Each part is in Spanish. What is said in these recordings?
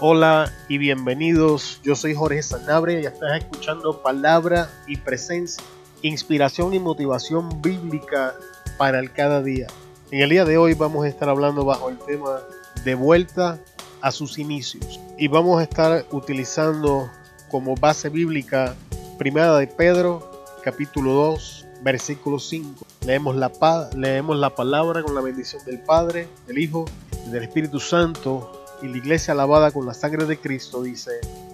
Hola y bienvenidos. Yo soy Jorge Sanabria y estás escuchando Palabra y Presencia, inspiración y motivación bíblica para el cada día. En el día de hoy vamos a estar hablando bajo el tema de vuelta a sus inicios y vamos a estar utilizando como base bíblica Primera de Pedro, capítulo 2, versículo 5. Leemos la, leemos la palabra con la bendición del Padre, del Hijo y del Espíritu Santo y la iglesia lavada con la sangre de Cristo dice,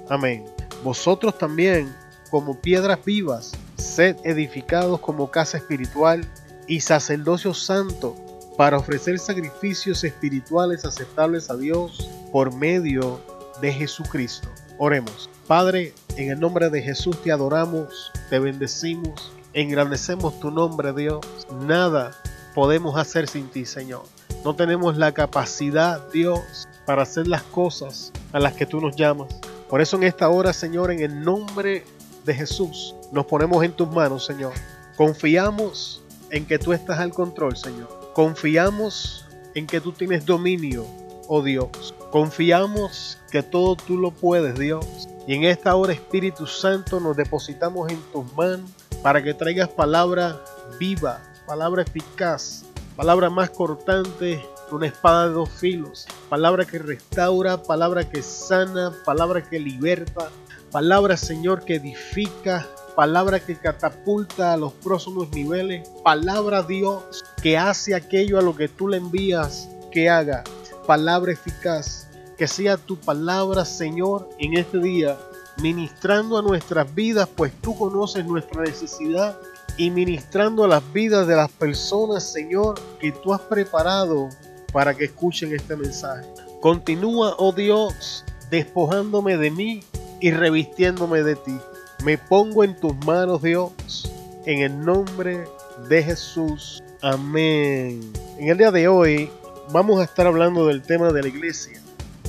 amén. Vosotros también, como piedras vivas, sed edificados como casa espiritual y sacerdocio santo para ofrecer sacrificios espirituales aceptables a Dios por medio de Jesucristo. Oremos. Padre, en el nombre de Jesús te adoramos, te bendecimos, engrandecemos tu nombre, Dios. Nada podemos hacer sin ti, Señor. No tenemos la capacidad, Dios, para hacer las cosas a las que tú nos llamas. Por eso en esta hora, Señor, en el nombre de Jesús, nos ponemos en tus manos, Señor. Confiamos en que tú estás al control, Señor. Confiamos en que tú tienes dominio, oh Dios. Confiamos que todo tú lo puedes, Dios. Y en esta hora, Espíritu Santo, nos depositamos en tus manos para que traigas palabra viva, palabra eficaz, palabra más cortante una espada de dos filos, palabra que restaura, palabra que sana, palabra que liberta, palabra Señor que edifica, palabra que catapulta a los próximos niveles, palabra Dios que hace aquello a lo que tú le envías que haga, palabra eficaz, que sea tu palabra Señor en este día, ministrando a nuestras vidas, pues tú conoces nuestra necesidad y ministrando las vidas de las personas, Señor, que tú has preparado para que escuchen este mensaje. Continúa, oh Dios, despojándome de mí y revistiéndome de ti. Me pongo en tus manos, Dios, en el nombre de Jesús. Amén. En el día de hoy vamos a estar hablando del tema de la iglesia.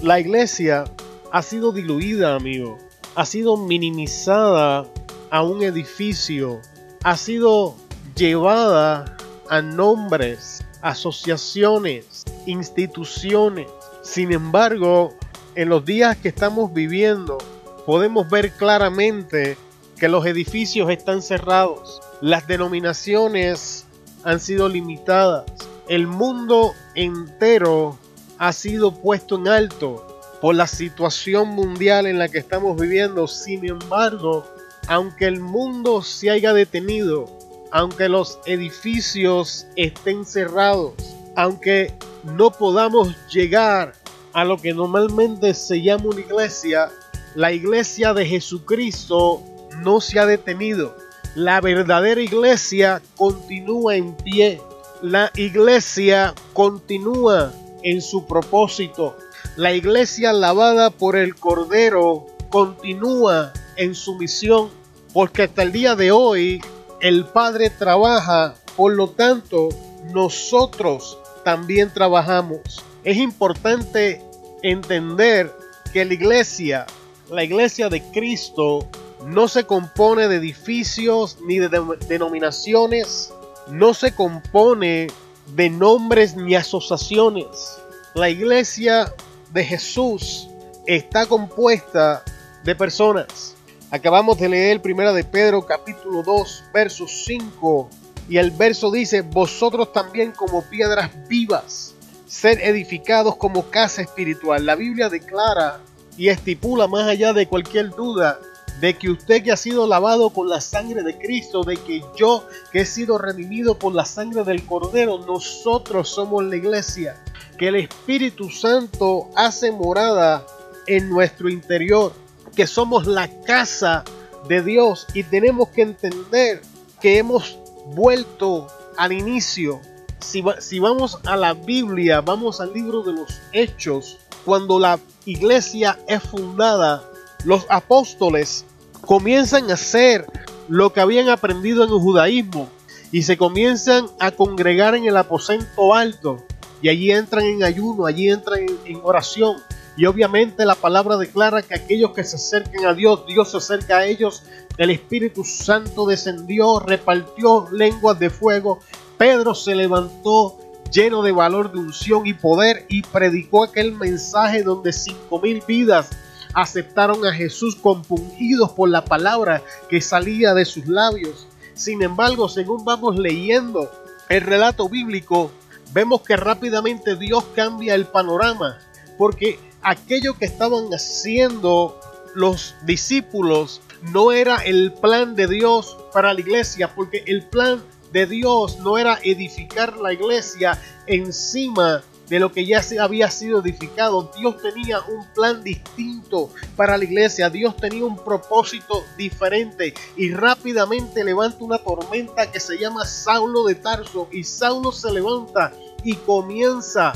La iglesia ha sido diluida, amigo. Ha sido minimizada a un edificio. Ha sido llevada a nombres, asociaciones, instituciones. Sin embargo, en los días que estamos viviendo, podemos ver claramente que los edificios están cerrados, las denominaciones han sido limitadas, el mundo entero ha sido puesto en alto por la situación mundial en la que estamos viviendo. Sin embargo, aunque el mundo se haya detenido, aunque los edificios estén cerrados, aunque no podamos llegar a lo que normalmente se llama una iglesia, la iglesia de Jesucristo no se ha detenido. La verdadera iglesia continúa en pie. La iglesia continúa en su propósito. La iglesia lavada por el Cordero continúa en su misión. Porque hasta el día de hoy el Padre trabaja. Por lo tanto, nosotros también trabajamos. Es importante entender que la iglesia, la iglesia de Cristo, no se compone de edificios ni de denominaciones, no se compone de nombres ni asociaciones. La iglesia de Jesús está compuesta de personas. Acabamos de leer Primera de Pedro capítulo 2, verso 5 y el verso dice, vosotros también como piedras vivas, ser edificados como casa espiritual. La Biblia declara y estipula más allá de cualquier duda de que usted que ha sido lavado con la sangre de Cristo, de que yo que he sido redimido por la sangre del Cordero, nosotros somos la iglesia, que el Espíritu Santo hace morada en nuestro interior, que somos la casa de Dios. Y tenemos que entender que hemos vuelto al inicio. Si, si vamos a la Biblia, vamos al libro de los Hechos, cuando la iglesia es fundada, los apóstoles comienzan a hacer lo que habían aprendido en el judaísmo y se comienzan a congregar en el aposento alto y allí entran en ayuno, allí entran en, oración y obviamente la palabra declara que aquellos que se acerquen a Dios, Dios se acerca a ellos el Espíritu Santo descendió, repartió lenguas de fuego. Pedro se levantó lleno de valor, de unción y poder, y predicó aquel mensaje donde cinco mil vidas aceptaron a Jesús compungidos por la palabra que salía de sus labios. Sin embargo, según vamos leyendo el relato bíblico, vemos que rápidamente Dios cambia el panorama, porque aquello que estaban haciendo los discípulos no era el plan de Dios para la iglesia, porque el plan de Dios no era edificar la iglesia encima de lo que ya había sido edificado. Dios tenía un plan distinto para la iglesia. Dios tenía un propósito diferente. Y rápidamente levanta una tormenta que se llama Saulo de Tarso. Y Saulo se levanta y comienza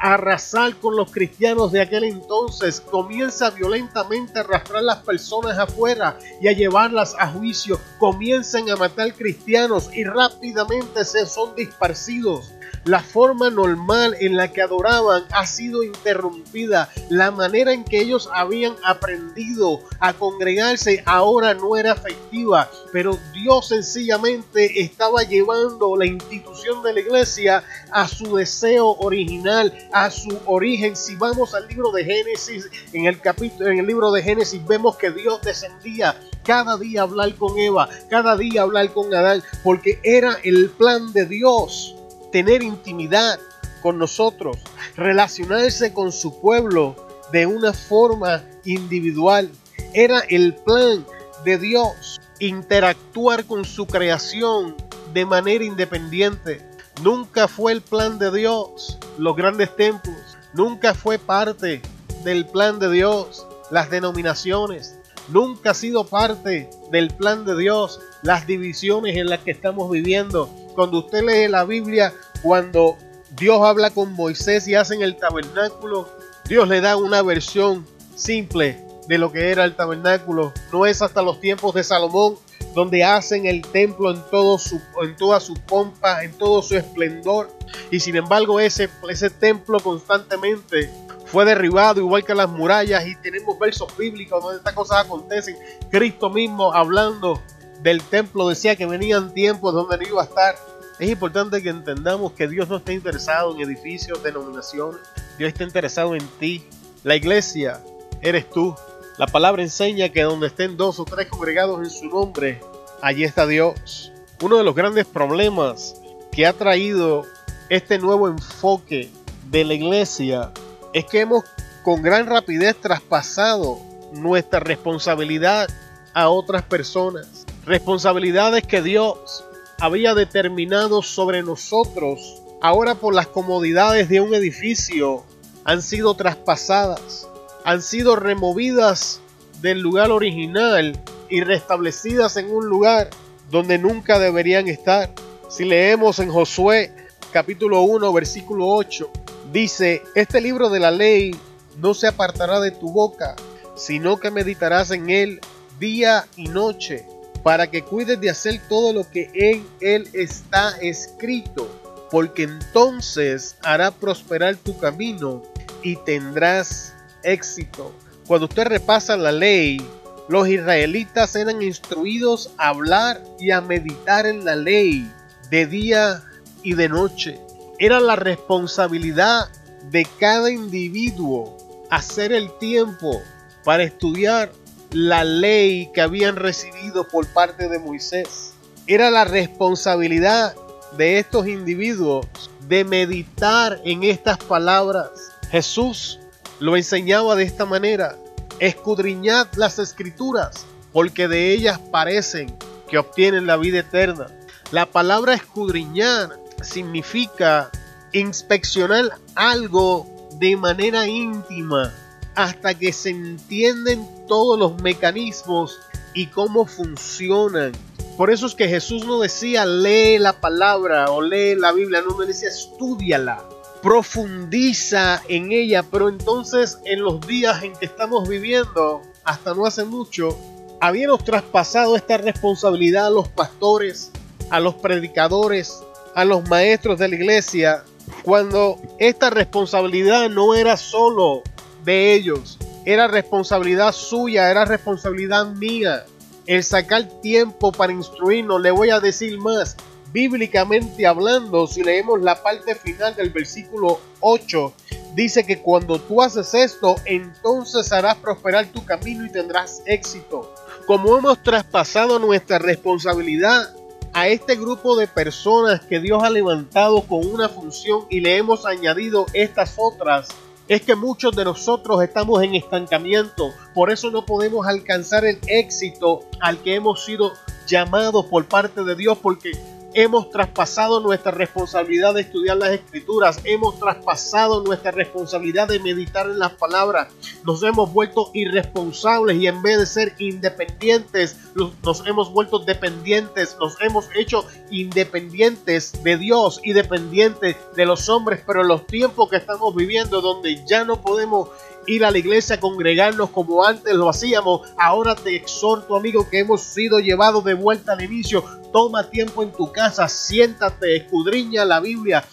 arrasar con los cristianos de aquel entonces, comienza violentamente a arrastrar las personas afuera y a llevarlas a juicio, comienzan a matar cristianos y rápidamente se son disparcidos. La forma normal en la que adoraban ha sido interrumpida. La manera en que ellos habían aprendido a congregarse ahora no era efectiva. Pero Dios sencillamente estaba llevando la institución de la iglesia a su deseo original, a su origen. Si vamos al libro de Génesis, en el capítulo, en el libro de Génesis vemos que Dios descendía cada día a hablar con Eva, cada día a hablar con Adán, porque era el plan de Dios tener intimidad con nosotros, relacionarse con su pueblo de una forma individual. Era el plan de Dios interactuar con su creación de manera independiente. Nunca fue el plan de Dios los grandes templos. Nunca fue parte del plan de Dios las denominaciones. Nunca ha sido parte del plan de Dios las divisiones en las que estamos viviendo. Cuando usted lee la Biblia, cuando Dios habla con Moisés y hacen el tabernáculo, Dios le da una versión simple de lo que era el tabernáculo. No es hasta los tiempos de Salomón donde hacen el templo en, todo su, en toda su pompa, en todo su esplendor. Y sin embargo ese, ese templo constantemente fue derribado igual que las murallas y tenemos versos bíblicos donde estas cosas acontecen. Cristo mismo hablando del templo decía que venían tiempos donde no iba a estar. Es importante que entendamos que Dios no está interesado en edificios, denominaciones. Dios está interesado en ti. La iglesia eres tú. La palabra enseña que donde estén dos o tres congregados en su nombre, allí está Dios. Uno de los grandes problemas que ha traído este nuevo enfoque de la iglesia es que hemos con gran rapidez traspasado nuestra responsabilidad a otras personas responsabilidades que Dios había determinado sobre nosotros, ahora por las comodidades de un edificio, han sido traspasadas, han sido removidas del lugar original y restablecidas en un lugar donde nunca deberían estar. Si leemos en Josué capítulo 1 versículo 8, dice, este libro de la ley no se apartará de tu boca, sino que meditarás en él día y noche para que cuides de hacer todo lo que en él está escrito, porque entonces hará prosperar tu camino y tendrás éxito. Cuando usted repasa la ley, los israelitas eran instruidos a hablar y a meditar en la ley de día y de noche. Era la responsabilidad de cada individuo hacer el tiempo para estudiar la ley que habían recibido por parte de Moisés. Era la responsabilidad de estos individuos de meditar en estas palabras. Jesús lo enseñaba de esta manera. Escudriñad las escrituras, porque de ellas parecen que obtienen la vida eterna. La palabra escudriñar significa inspeccionar algo de manera íntima hasta que se entienden todos los mecanismos y cómo funcionan. Por eso es que Jesús no decía lee la palabra o lee la Biblia, no, me decía estudiala, profundiza en ella. Pero entonces en los días en que estamos viviendo, hasta no hace mucho, habíamos traspasado esta responsabilidad a los pastores, a los predicadores, a los maestros de la iglesia, cuando esta responsabilidad no era solo de ellos. Era responsabilidad suya, era responsabilidad mía. El sacar tiempo para instruirnos, le voy a decir más, bíblicamente hablando, si leemos la parte final del versículo 8, dice que cuando tú haces esto, entonces harás prosperar tu camino y tendrás éxito. Como hemos traspasado nuestra responsabilidad a este grupo de personas que Dios ha levantado con una función y le hemos añadido estas otras, es que muchos de nosotros estamos en estancamiento. Por eso no podemos alcanzar el éxito al que hemos sido llamados por parte de Dios, porque Hemos traspasado nuestra responsabilidad de estudiar las escrituras. Hemos traspasado nuestra responsabilidad de meditar en las palabras. Nos hemos vuelto irresponsables y en vez de ser independientes, nos hemos vuelto dependientes. Nos hemos hecho independientes de Dios y dependientes de los hombres. Pero en los tiempos que estamos viviendo, donde ya no podemos ir a la iglesia a congregarnos como antes lo hacíamos. Ahora te exhorto, amigo, que hemos sido llevados de vuelta al inicio. Toma tiempo en tu casa, siéntate, escudriña la Biblia.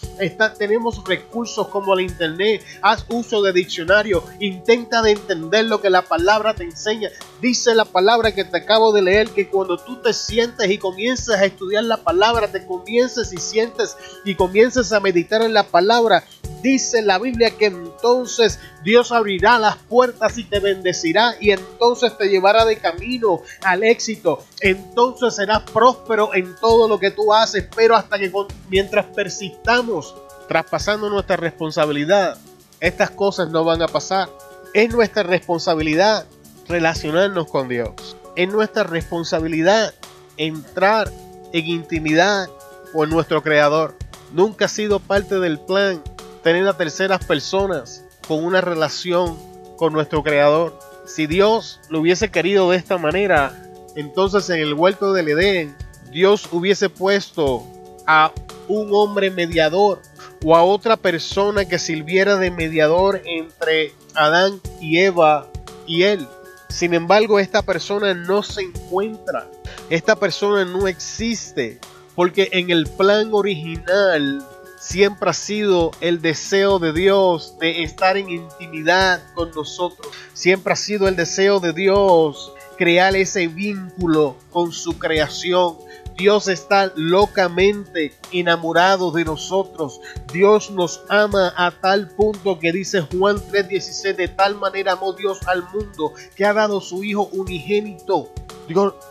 Tenemos recursos como el internet. Haz uso de diccionario. Intenta de entender lo que la palabra te enseña. Dice la palabra que te acabo de leer que cuando tú te sientes y comiences a estudiar la palabra, te comiences y sientes y comiences a meditar en la palabra, dice la Biblia que entonces Dios abrirá las puertas y te bendecirá y entonces te llevará de camino al éxito. Entonces serás próspero en todo lo que tú haces, pero hasta que mientras persistamos traspasando nuestra responsabilidad, estas cosas no van a pasar. Es nuestra responsabilidad relacionarnos con Dios. Es nuestra responsabilidad entrar en intimidad con nuestro Creador. Nunca ha sido parte del plan tener a terceras personas con una relación con nuestro Creador. Si Dios lo hubiese querido de esta manera, entonces en el huerto del Edén, Dios hubiese puesto a un hombre mediador o a otra persona que sirviera de mediador entre Adán y Eva y él. Sin embargo, esta persona no se encuentra. Esta persona no existe. Porque en el plan original siempre ha sido el deseo de Dios de estar en intimidad con nosotros. Siempre ha sido el deseo de Dios crear ese vínculo con su creación. Dios está locamente enamorado de nosotros. Dios nos ama a tal punto que dice Juan 3:16, de tal manera amó Dios al mundo que ha dado su Hijo unigénito,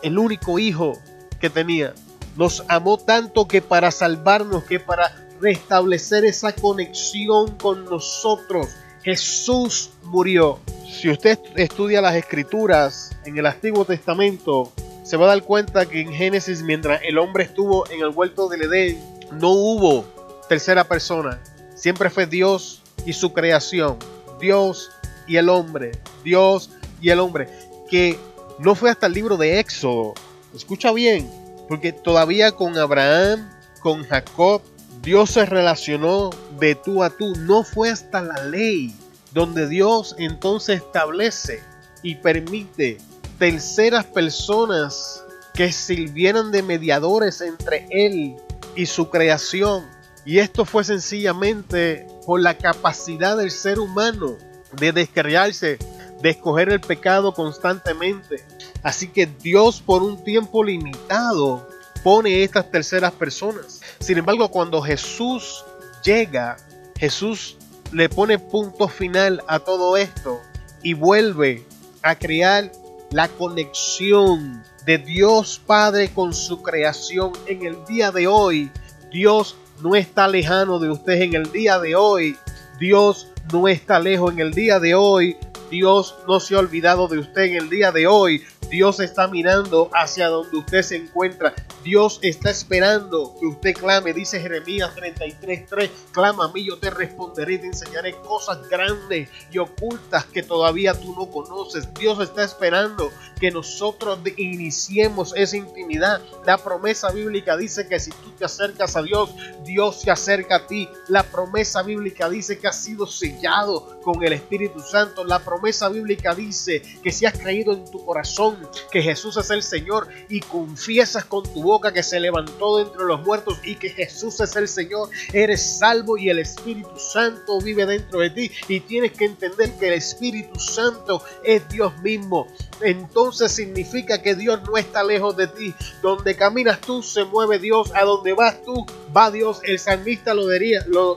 el único Hijo que tenía. Nos amó tanto que para salvarnos, que para restablecer esa conexión con nosotros. Jesús murió. Si usted estudia las escrituras en el Antiguo Testamento, se va a dar cuenta que en Génesis, mientras el hombre estuvo en el huerto del Edén, no hubo tercera persona. Siempre fue Dios y su creación. Dios y el hombre. Dios y el hombre. Que no fue hasta el libro de Éxodo. Escucha bien. Porque todavía con Abraham, con Jacob, Dios se relacionó de tú a tú. No fue hasta la ley donde Dios entonces establece y permite terceras personas que sirvieran de mediadores entre Él y su creación. Y esto fue sencillamente por la capacidad del ser humano de descarriarse, de escoger el pecado constantemente. Así que Dios por un tiempo limitado pone estas terceras personas. Sin embargo, cuando Jesús llega, Jesús le pone punto final a todo esto y vuelve a crear la conexión de Dios Padre con su creación en el día de hoy. Dios no está lejano de usted en el día de hoy. Dios no está lejos en el día de hoy. Dios no se ha olvidado de usted en el día de hoy. Dios está mirando hacia donde usted se encuentra. Dios está esperando que usted clame, dice Jeremías 33:3, clama a mí, yo te responderé y te enseñaré cosas grandes y ocultas que todavía tú no conoces. Dios está esperando que nosotros iniciemos esa intimidad. La promesa bíblica dice que si tú te acercas a Dios, Dios se acerca a ti. La promesa bíblica dice que has sido sellado con el Espíritu Santo. La promesa bíblica dice que si has creído en tu corazón que Jesús es el Señor y confiesas con tu boca que se levantó de entre los muertos y que Jesús es el Señor, eres salvo y el Espíritu Santo vive dentro de ti. Y tienes que entender que el Espíritu Santo es Dios mismo entonces significa que Dios no está lejos de ti. Donde caminas tú, se mueve Dios. A donde vas tú, va Dios. El salmista lo,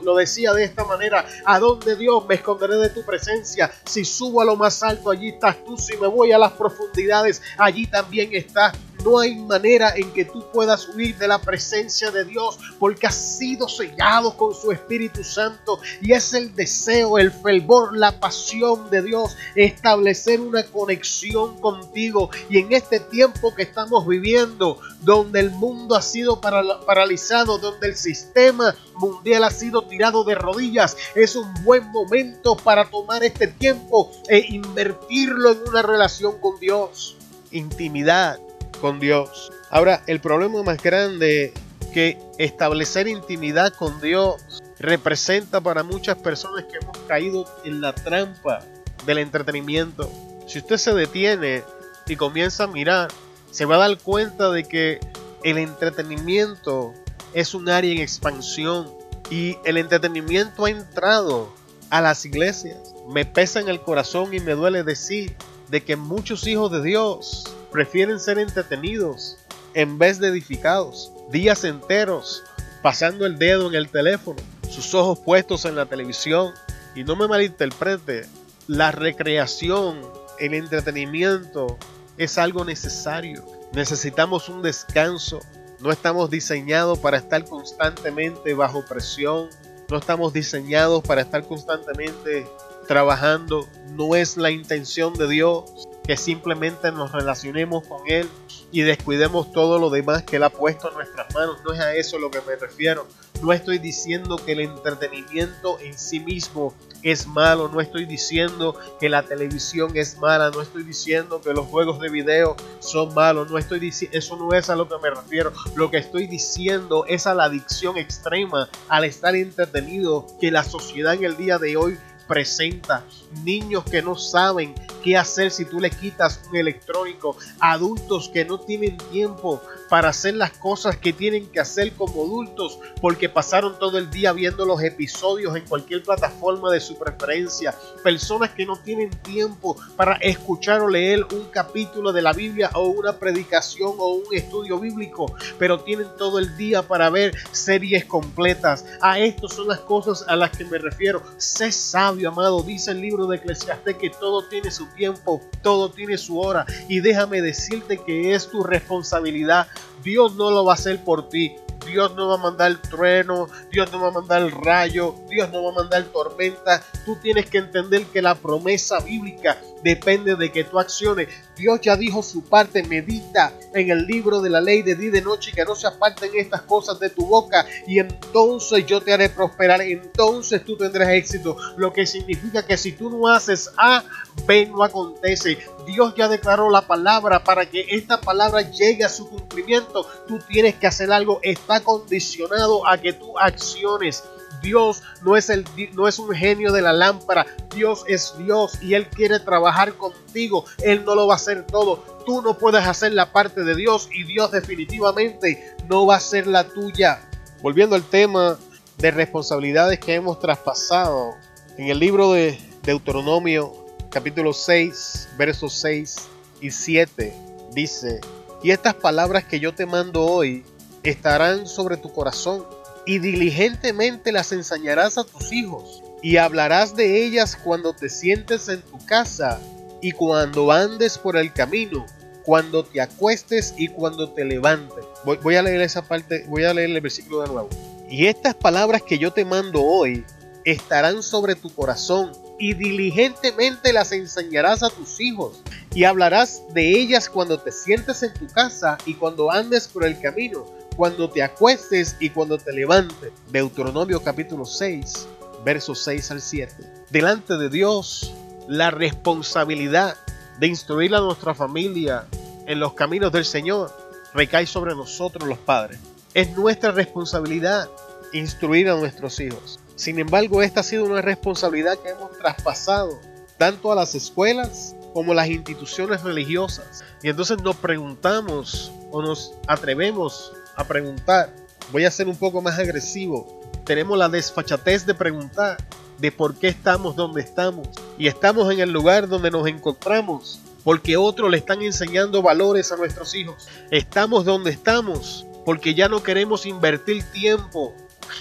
lo, decía de esta manera. A donde Dios me esconderé de tu presencia. Si subo a lo más alto, allí estás tú. Si me voy a las profundidades, allí también estás. No hay manera en que tú puedas huir de la presencia de Dios porque has sido sellado con su Espíritu Santo y es el deseo, el fervor, la pasión de Dios establecer una conexión contigo y en este tiempo que estamos viviendo donde el mundo ha sido paralizado, donde el sistema mundial ha sido tirado de rodillas, es un buen momento para tomar este tiempo e invertirlo en una relación con Dios. Intimidad, con Dios. Ahora, el problema más grande que establecer intimidad con Dios representa para muchas personas que hemos caído en la trampa del entretenimiento. Si usted se detiene y comienza a mirar, se va a dar cuenta de que el entretenimiento es un área en expansión y el entretenimiento ha entrado a las iglesias. Me pesa en el corazón y me duele decir de que muchos hijos de Dios prefieren ser entretenidos en vez de edificados. Días enteros pasando el dedo en el teléfono, sus ojos puestos en la televisión. Y no me malinterprete, la recreación, el entretenimiento es algo necesario. Necesitamos un descanso. No estamos diseñados para estar constantemente bajo presión. No estamos diseñados para estar constantemente trabajando. No es la intención de Dios que simplemente nos relacionemos con Él y descuidemos todo lo demás que Él ha puesto en nuestras manos. No es a eso a lo que me refiero. No estoy diciendo que el entretenimiento en sí mismo es malo, no estoy diciendo que la televisión es mala, no estoy diciendo que los juegos de video son malos, no estoy diciendo, eso no es a lo que me refiero. Lo que estoy diciendo es a la adicción extrema al estar entretenido que la sociedad en el día de hoy presenta. Niños que no saben qué hacer si tú le quitas un electrónico. Adultos que no tienen tiempo para hacer las cosas que tienen que hacer como adultos porque pasaron todo el día viendo los episodios en cualquier plataforma de su preferencia. Personas que no tienen tiempo para escuchar o leer un capítulo de la Biblia o una predicación o un estudio bíblico, pero tienen todo el día para ver series completas. A esto son las cosas a las que me refiero. Sé sabio, amado. Dice el libro de Eclesiastes que todo tiene su tiempo, todo tiene su hora. Y déjame decirte que es tu responsabilidad. Dios no lo va a hacer por ti. Dios no va a mandar trueno, Dios no va a mandar rayo, Dios no va a mandar tormenta. Tú tienes que entender que la promesa bíblica depende de que tú acciones. Dios ya dijo su parte, medita en el libro de la ley de día y de noche, que no se aparten estas cosas de tu boca, y entonces yo te haré prosperar, entonces tú tendrás éxito. Lo que significa que si tú no haces A, B no acontece. Dios ya declaró la palabra para que esta palabra llegue a su cumplimiento. Tú tienes que hacer algo, está condicionado a que tú acciones. Dios no es, el, no es un genio de la lámpara, Dios es Dios y Él quiere trabajar contigo, Él no lo va a hacer todo, tú no puedes hacer la parte de Dios y Dios definitivamente no va a ser la tuya. Volviendo al tema de responsabilidades que hemos traspasado, en el libro de Deuteronomio capítulo 6, versos 6 y 7 dice, y estas palabras que yo te mando hoy estarán sobre tu corazón y diligentemente las enseñarás a tus hijos, y hablarás de ellas cuando te sientes en tu casa, y cuando andes por el camino, cuando te acuestes y cuando te levantes. Voy, a leer esa parte, voy a leer el versículo de nuevo. Y estas palabras que yo te mando hoy estarán sobre tu corazón, y diligentemente las enseñarás a tus hijos, y hablarás de ellas cuando te sientes en tu casa y cuando andes por el camino cuando te acuestes y cuando te levantes. Deuteronomio capítulo 6, versos 6 al 7. Delante de Dios, la responsabilidad de instruir a nuestra familia en los caminos del Señor recae sobre nosotros los padres. Es nuestra responsabilidad instruir a nuestros hijos. Sin embargo, esta ha sido una responsabilidad que hemos traspasado tanto a las escuelas como a las instituciones religiosas. Y entonces nos preguntamos o nos atrevemos a preguntar. Voy a ser un poco más agresivo. Tenemos la desfachatez de preguntar de por qué estamos donde estamos. Y estamos en el lugar donde nos encontramos porque otros le están enseñando valores a nuestros hijos. Estamos donde estamos porque ya no queremos invertir tiempo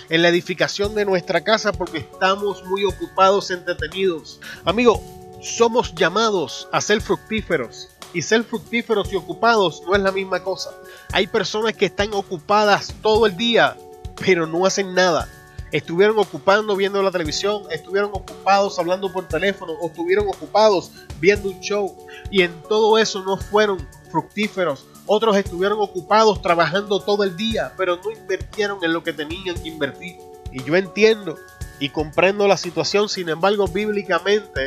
en la edificación de nuestra casa porque estamos muy ocupados, entretenidos. Amigo, somos llamados a ser fructíferos. Y ser fructíferos y ocupados no es la misma cosa. Hay personas que están ocupadas todo el día, pero no hacen nada. Estuvieron ocupando viendo la televisión, estuvieron ocupados hablando por teléfono, o estuvieron ocupados viendo un show. Y en todo eso no fueron fructíferos. Otros estuvieron ocupados trabajando todo el día, pero no invirtieron en lo que tenían que invertir. Y yo entiendo y comprendo la situación, sin embargo, bíblicamente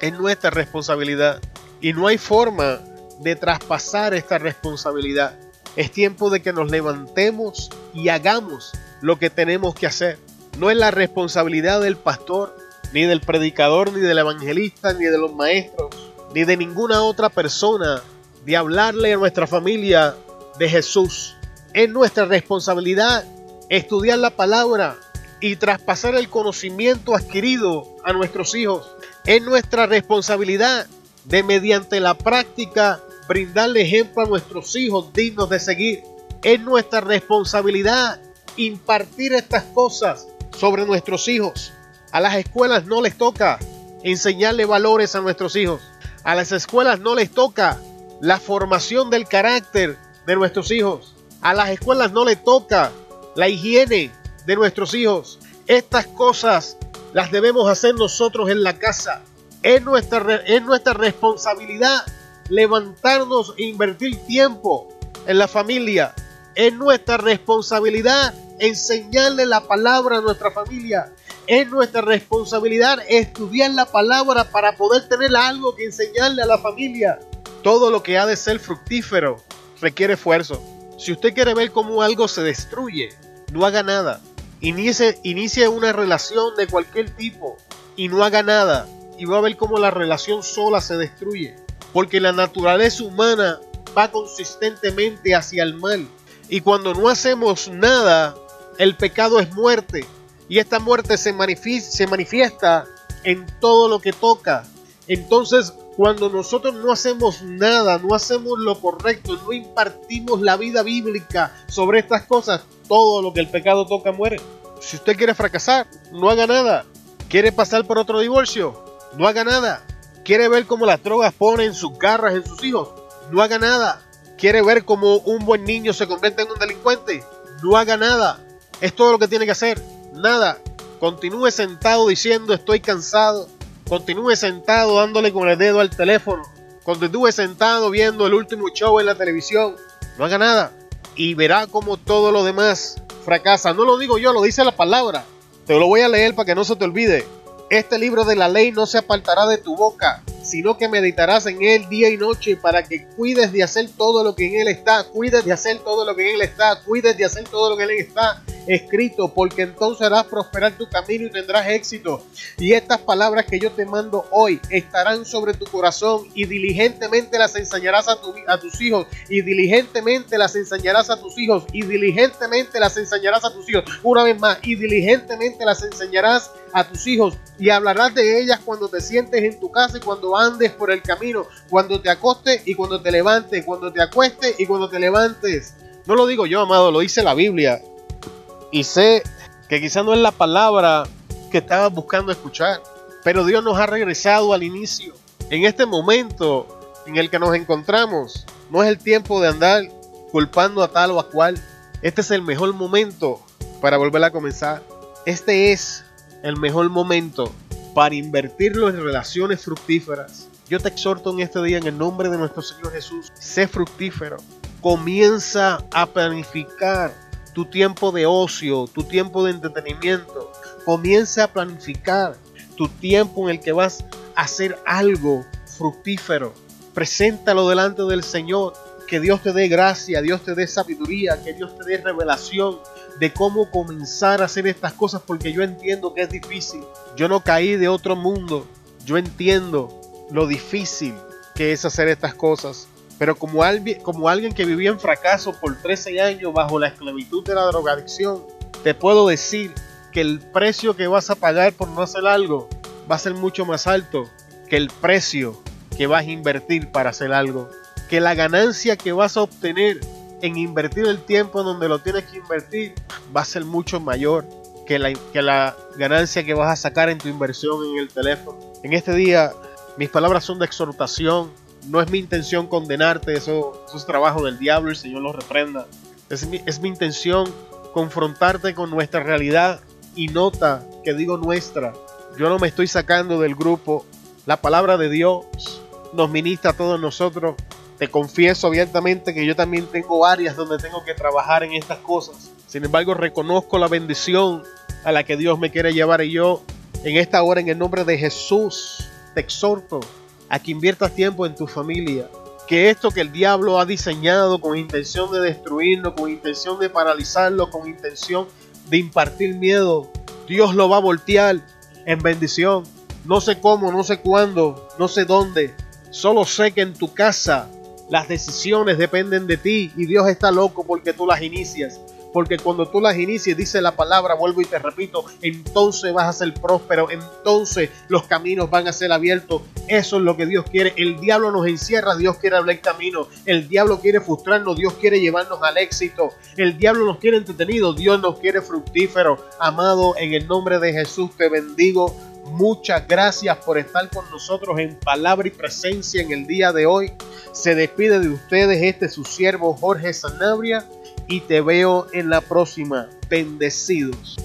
es nuestra responsabilidad. Y no hay forma de traspasar esta responsabilidad. Es tiempo de que nos levantemos y hagamos lo que tenemos que hacer. No es la responsabilidad del pastor, ni del predicador, ni del evangelista, ni de los maestros, ni de ninguna otra persona de hablarle a nuestra familia de Jesús. Es nuestra responsabilidad estudiar la palabra y traspasar el conocimiento adquirido a nuestros hijos. Es nuestra responsabilidad de mediante la práctica brindarle ejemplo a nuestros hijos dignos de seguir. Es nuestra responsabilidad impartir estas cosas sobre nuestros hijos. A las escuelas no les toca enseñarle valores a nuestros hijos. A las escuelas no les toca la formación del carácter de nuestros hijos. A las escuelas no les toca la higiene de nuestros hijos. Estas cosas las debemos hacer nosotros en la casa. Es nuestra, es nuestra responsabilidad levantarnos e invertir tiempo en la familia. Es nuestra responsabilidad enseñarle la palabra a nuestra familia. Es nuestra responsabilidad estudiar la palabra para poder tener algo que enseñarle a la familia. Todo lo que ha de ser fructífero requiere esfuerzo. Si usted quiere ver cómo algo se destruye, no haga nada. Inicie, inicie una relación de cualquier tipo y no haga nada. Y va a ver cómo la relación sola se destruye. Porque la naturaleza humana va consistentemente hacia el mal. Y cuando no hacemos nada, el pecado es muerte. Y esta muerte se se manifiesta en todo lo que toca. Entonces, cuando nosotros no hacemos nada, no hacemos lo correcto, no impartimos la vida bíblica sobre estas cosas, todo lo que el pecado toca muere. Si usted quiere fracasar, no haga nada. ¿Quiere pasar por otro divorcio? No haga nada. ¿Quiere ver cómo las drogas ponen sus garras en sus hijos? No haga nada. ¿Quiere ver cómo un buen niño se convierte en un delincuente? No haga nada. Es todo lo que tiene que hacer. Nada. Continúe sentado diciendo estoy cansado. Continúe sentado dándole con el dedo al teléfono. Continúe sentado viendo el último show en la televisión. No haga nada. Y verá como todo lo demás fracasa. No lo digo yo, lo dice la palabra. Te lo voy a leer para que no se te olvide. Este libro de la ley no se apartará de tu boca sino que meditarás en él día y noche para que cuides de hacer todo lo que en él está, cuides de hacer todo lo que en él está, cuides de hacer todo lo que en él está escrito, porque entonces harás prosperar tu camino y tendrás éxito. Y estas palabras que yo te mando hoy estarán sobre tu corazón y diligentemente las enseñarás a, a tus hijos y diligentemente las enseñarás a tus hijos y diligentemente las enseñarás a tus hijos. Una vez más, y diligentemente las enseñarás a tus hijos y hablarás de ellas cuando te sientes en tu casa y cuando andes por el camino, cuando te acostes y cuando te levantes, cuando te acuestes y cuando te levantes. No lo digo yo, amado, lo dice la Biblia. Y sé que quizá no es la palabra que estabas buscando escuchar, pero Dios nos ha regresado al inicio. En este momento en el que nos encontramos, no es el tiempo de andar culpando a tal o a cual. Este es el mejor momento para volver a comenzar. Este es el mejor momento para invertirlo en relaciones fructíferas. Yo te exhorto en este día en el nombre de nuestro Señor Jesús, sé fructífero. Comienza a planificar tu tiempo de ocio, tu tiempo de entretenimiento. Comienza a planificar tu tiempo en el que vas a hacer algo fructífero. Preséntalo delante del Señor. Que Dios te dé gracia, Dios te dé sabiduría, que Dios te dé revelación de cómo comenzar a hacer estas cosas porque yo entiendo que es difícil. Yo no caí de otro mundo. Yo entiendo lo difícil que es hacer estas cosas. Pero como, alguien, que vivía en fracaso por 13 años bajo la esclavitud de la drogadicción, te puedo decir que el precio que vas a pagar por no hacer algo va a ser mucho más alto que el precio que vas a invertir para hacer algo. Que la ganancia que vas a obtener en invertir el tiempo en donde lo tienes que invertir va a ser mucho mayor que la, que la ganancia que vas a sacar en tu inversión en el teléfono. En este día mis palabras son de exhortación. No es mi intención condenarte, eso, es trabajo del diablo, el Señor lo reprenda. Es mi, es mi intención confrontarte con nuestra realidad y nota que digo nuestra. Yo no me estoy sacando del grupo. La palabra de Dios nos ministra a todos nosotros. Te confieso abiertamente que yo también tengo áreas donde tengo que trabajar en estas cosas. Sin embargo, reconozco la bendición a la que Dios me quiere llevar y yo en esta hora en el nombre de Jesús te exhorto a que inviertas tiempo en tu familia. Que esto que el diablo ha diseñado con intención de destruirlo, con intención de paralizarlo, con intención de impartir miedo, Dios lo va a voltear en bendición. No sé cómo, no sé cuándo, no sé dónde. Solo sé que en tu casa las decisiones dependen de ti y Dios está loco porque tú las inicias porque cuando tú las inicies, dice la palabra, vuelvo y te repito, entonces vas a ser próspero, entonces los caminos van a ser abiertos. Eso es lo que Dios quiere. El diablo nos encierra, Dios quiere abrir camino. El diablo quiere frustrarnos, Dios quiere llevarnos al éxito. El diablo nos quiere entretenido, Dios nos quiere fructífero. Amado, en el nombre de Jesús te bendigo. Muchas gracias por estar con nosotros en palabra y presencia en el día de hoy. Se despide de ustedes este su siervo Jorge Sanabria y te veo en la próxima. Bendecidos.